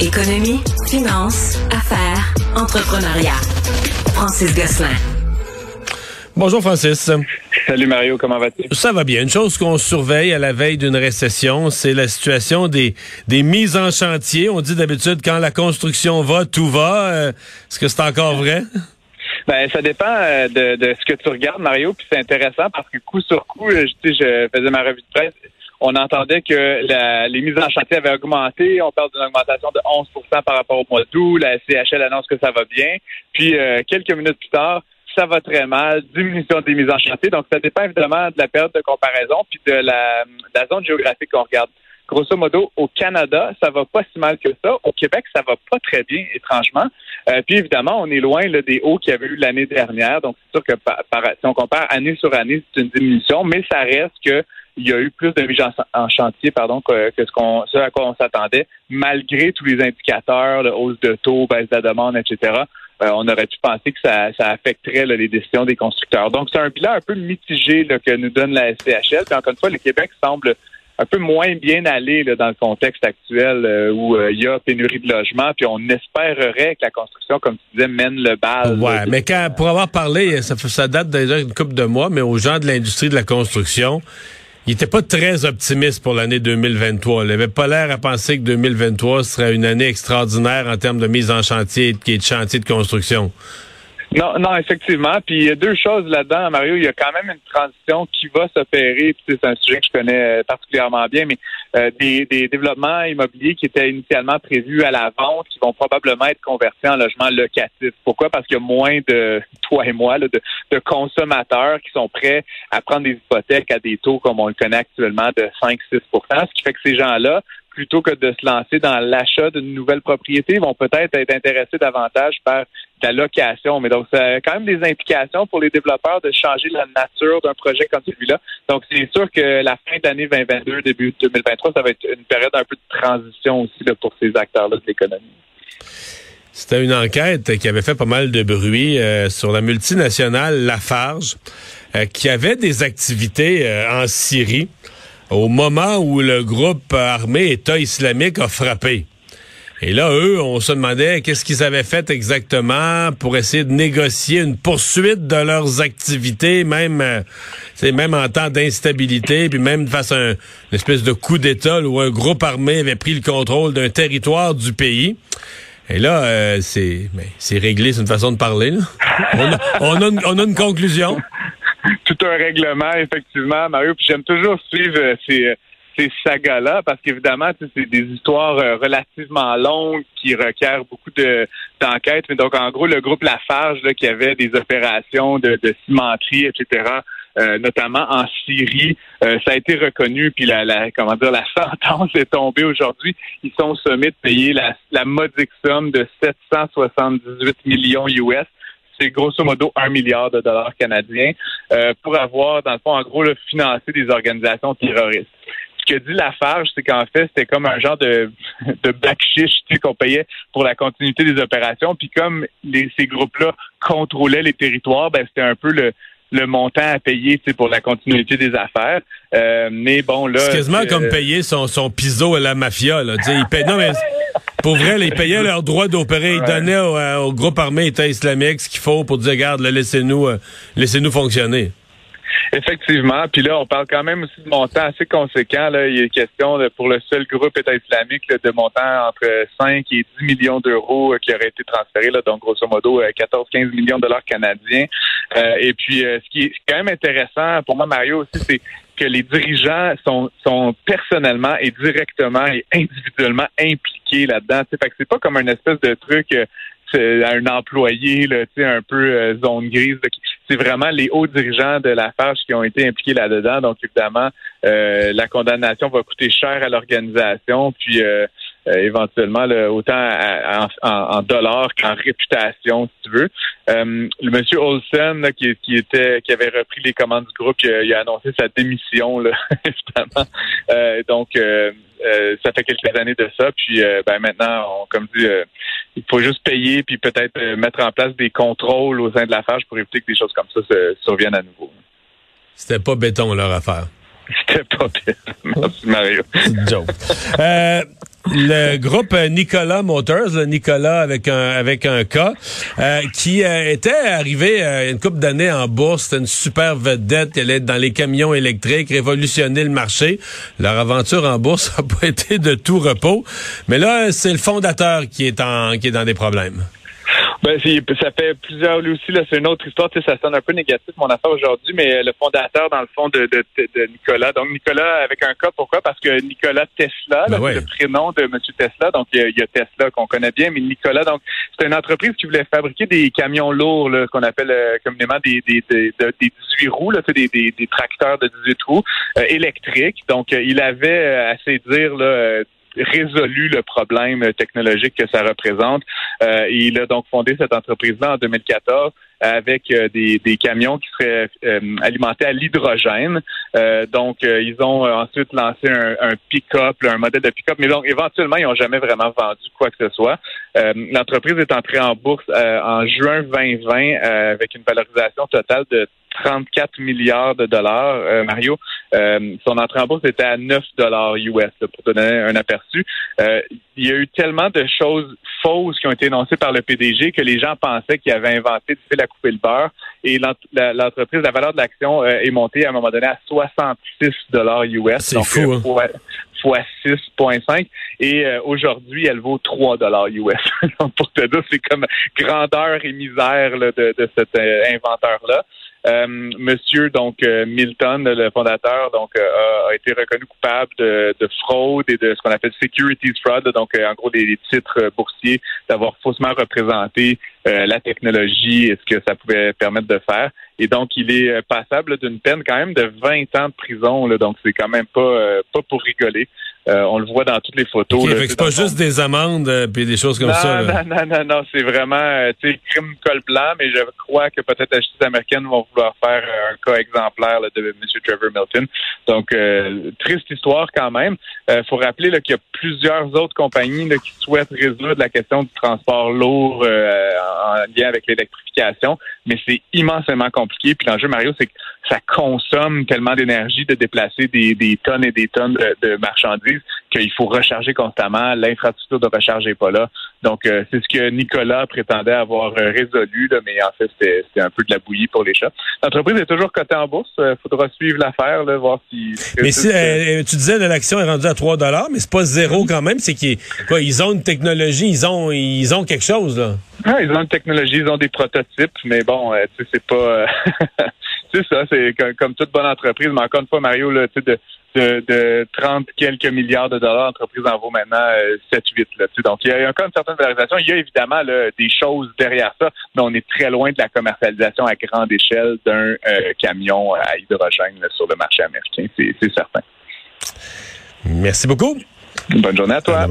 Économie, finance, affaires, entrepreneuriat. Francis Gosselin. Bonjour Francis. Salut Mario, comment vas-tu? Ça va bien. Une chose qu'on surveille à la veille d'une récession, c'est la situation des, des mises en chantier. On dit d'habitude quand la construction va, tout va. Euh, est-ce que c'est encore vrai? Ben, ça dépend euh, de, de, ce que tu regardes, Mario, puis c'est intéressant parce que coup sur coup, euh, je, je faisais ma revue de presse, on entendait que la, les mises en chantier avaient augmenté. On parle d'une augmentation de 11% par rapport au mois d'août. La CHL annonce que ça va bien. Puis, euh, quelques minutes plus tard, ça va très mal, diminution des mises en chantier. Donc, ça dépend évidemment de la période de comparaison puis de la, de la zone géographique qu'on regarde. Grosso modo, au Canada, ça va pas si mal que ça. Au Québec, ça va pas très bien, étrangement. Euh, puis évidemment, on est loin là, des hauts qu'il y avait eu l'année dernière. Donc, c'est sûr que par, si on compare année sur année, c'est une diminution, mais ça reste que il y a eu plus de mises en, chantier pardon, que, ce, qu'on, ce à quoi on s'attendait, malgré tous les indicateurs, de hausse de taux, baisse de la demande, etc. Euh, on aurait pu penser que ça, ça affecterait les décisions des constructeurs. Donc, c'est un bilan un peu mitigé que nous donne la SCHL. Puis encore une fois, le Québec semble un peu moins bien allé dans le contexte actuel euh, où euh, il y a pénurie de logements, puis on espérerait que la construction, comme tu disais, mène le bal. Ouais, mais quand, pour avoir parlé, ça, ça date déjà une couple de mois, mais aux gens de l'industrie de la construction, il était pas très optimiste pour l'année 2023. Il avait pas l'air à penser que 2023 serait une année extraordinaire en termes de mise en chantier et de chantier de construction. Non, non, effectivement. Puis il y a deux choses là-dedans, Mario. Il y a quand même une transition qui va s'opérer. C'est un sujet que je connais euh, particulièrement bien, mais euh, des, des, développements immobiliers qui étaient initialement prévus à la vente, qui vont probablement être convertis en logements locatifs. Pourquoi? Parce qu'il y a moins de toi et moi de, de, consommateurs qui sont prêts à prendre des hypothèques à des taux comme on le connaît actuellement de 5-6% Ce qui fait que ces gens-là plutôt que de se lancer dans l'achat d'une nouvelle propriété, vont peut-être être intéressés davantage par la location. Mais donc, ça a quand même des implications pour les développeurs de changer la nature d'un projet comme celui-là. Donc, c'est sûr que la fin de l'année 2022, début 2023, ça va être une période un peu de transition aussi pour ces acteurs-là de l'économie. C'était une enquête qui avait fait pas mal de bruit euh, sur la multinationale Lafarge, euh, qui avait des activités euh, en Syrie au moment où le groupe armé État islamique a frappé. Et là, eux, on se demandait qu'est-ce qu'ils avaient fait exactement pour essayer de négocier une poursuite de leurs activités, même, c'est euh, même en temps d'instabilité, puis même face à un, une espèce de coup d'État où un groupe armé avait pris le contrôle d'un territoire du pays. Et là, euh, c'est, c'est réglé, c'est une façon de parler. On, a, on a une conclusion tout règlement, effectivement, Mario. Puis j'aime toujours suivre euh, ces, euh, ces sagas-là parce qu'évidemment, c'est des histoires euh, relativement longues qui requièrent beaucoup de d'enquêtes. Mais donc, en gros, le groupe Lafarge qui avait des opérations de, cimenterie, etc., notamment en Syrie, ça a été reconnu. Puis la, la, comment dire, la sentence est tombée aujourd'hui. Ils sont sommés de payer la, la modique somme de 778 millions US c'est grosso modo un milliard de dollars canadiens euh, pour avoir, dans le fond, en gros, le financé des organisations terroristes. Ce que dit Lafarge, c'est qu'en fait, c'était comme un genre de, de back tu sais, qu'on payait pour la continuité des opérations. Puis comme les, ces groupes-là contrôlaient les territoires, ben c'était un peu le, le montant à payer pour la continuité des affaires. Euh, mais bon, là. C'est quasiment comme payer son, son piso à la mafia. Là. Il paye, non, mais pour vrai, ils payaient leur droit d'opérer. Ils donnaient euh, au, groupe armé État islamique ce qu'il faut pour dire, regarde, laissez-nous euh, laissez-nous fonctionner. Effectivement. Puis là, on parle quand même aussi de montants assez conséquents. Là. Il a question pour le seul groupe État islamique de montants entre 5 et 10 millions d'euros euh, qui auraient été transférés. Là, donc, grosso modo, 14-15 millions de dollars canadiens. et puis, ce qui est quand même intéressant pour moi, Mario, aussi, c'est que les dirigeants sont, sont personnellement et directement et individuellement impliqués là-dedans. Fait que c'est pas comme un espèce de truc euh, à un employé un peu euh, zone grise. C'est vraiment les hauts dirigeants de la fâche qui ont été impliqués là-dedans. Donc évidemment, euh, la condamnation va coûter cher à l'organisation. Puis euh, éventuellement, autant en, dollars qu'en réputation, si tu veux. Euh, le monsieur Olsen, qui, qui, était, qui avait repris les commandes du groupe, il a, annoncé sa démission, là, évidemment. Euh, donc, ça fait quelques années de ça. Puis, ben maintenant, comme dit, il faut juste payer puis peut-être mettre en place des contrôles au sein de la l'affaire pour éviter que des choses comme ça se surviennent à nouveau. C'était pas béton leur affaire. C'était pas bien. Merci Mario. joke. Euh, le groupe Nicolas Motors, Nicolas avec un avec un K, euh, qui euh, était arrivé euh, une couple d'années en bourse, c'était une super vedette, elle est dans les camions électriques, révolutionner le marché. Leur aventure en bourse n'a pas été de tout repos, mais là c'est le fondateur qui est en qui est dans des problèmes. Ben, ça fait plusieurs, lui aussi, là, c'est une autre histoire, tu sais, ça sonne un peu négatif, mon affaire aujourd'hui, mais le fondateur, dans le fond, de, de, de, Nicolas. Donc, Nicolas avec un cas, pourquoi? Parce que Nicolas Tesla, ben c'est le prénom de M. Tesla, donc il y, a, Tesla qu'on connaît bien, mais Nicolas, donc, c'est une entreprise qui voulait fabriquer des camions lourds, là, qu'on appelle euh, communément des, des, des, des 18 roues, là, des, des, des tracteurs de 18 roues euh, électriques. Donc, euh, il avait, à ses dires, là, résolu le problème technologique que ça représente. Euh, il a donc fondé cette entreprise-là en 2014 avec euh, des, des, camions qui seraient euh, alimentés à l'hydrogène. Euh, donc, ils ont ensuite lancé un, un pick-up, un modèle de pick-up, mais donc éventuellement, ils n'ont jamais vraiment vendu quoi que ce soit. L'entreprise est entrée en bourse en juin 2020 avec une valorisation totale de 34 milliards de dollars, euh, Mario. Euh, son entrée en bourse était à 9 dollars US, pour te donner un aperçu. Euh, il y a eu tellement de choses fausses qui ont été énoncées par le PDG que les gens pensaient qu'il avait inventé faire la couper le beurre. Et l'entreprise, la, valeur de l'action est montée à un moment donné à 66 dollars US. C'est fou. Hein? fois 6,5 et aujourd'hui elle vaut 3 dollars US. Donc pour te dire, c'est comme grandeur et misère de, de cet inventeur là. Euh, monsieur donc euh, Milton, le fondateur, donc euh, a été reconnu coupable de, fraude et de ce qu'on appelle securities fraud, donc en gros des, titres boursiers, d'avoir faussement représenté la technologie et ce que ça pouvait permettre de faire. Et donc, il est passable d'une peine quand même de 20 ans de prison. Donc, c'est quand même pas pas pour rigoler. Euh, on le voit dans toutes les photos. c'est pas juste des amendes euh, puis des choses comme ça. Non, non, non, non, c'est vraiment euh, tu crime col blanc, mais je crois que peut-être la justice américaine vont vouloir faire un cas exemplaire de M. Trevor Milton. Donc, triste histoire quand même. Il faut rappeler qu'il y a plusieurs autres compagnies qui souhaitent résoudre la question du transport lourd en lien avec l'électrification, mais c'est immensément compliqué. Puis l'enjeu, Mario, c'est que ça consomme tellement d'énergie de déplacer des, tonnes et des tonnes de marchandises qu'il faut recharger constamment. L'infrastructure de recharge n'est pas là. Donc, euh, c'est ce que Nicolas prétendait avoir euh, résolu, mais en fait, c'était un peu de la bouillie pour les chats. L'entreprise est toujours cotée en bourse. Il faudra suivre l'affaire, voir si... Mais si, euh, tu disais que l'action est rendue à 3 mais c'est pas zéro quand même. C'est qu'ils ont une technologie, ils ont, ils ont quelque chose, là. Ah, ils ont une technologie, ils ont des prototypes, mais bon, tu sais, c'est pas... c'est ça, c'est comme, toute bonne entreprise. Mais encore une fois, Mario, là, tu sais, de de, de 30 quelques milliards de dollars, l'entreprise en vaut maintenant 7-8. Euh, donc, il y a encore une certaine valorisation. Il y a évidemment des choses derrière ça, mais on est très loin de la commercialisation à grande échelle d'un euh, camion à hydrogène sur le marché américain, c'est certain. Merci beaucoup. Bonne journée à toi.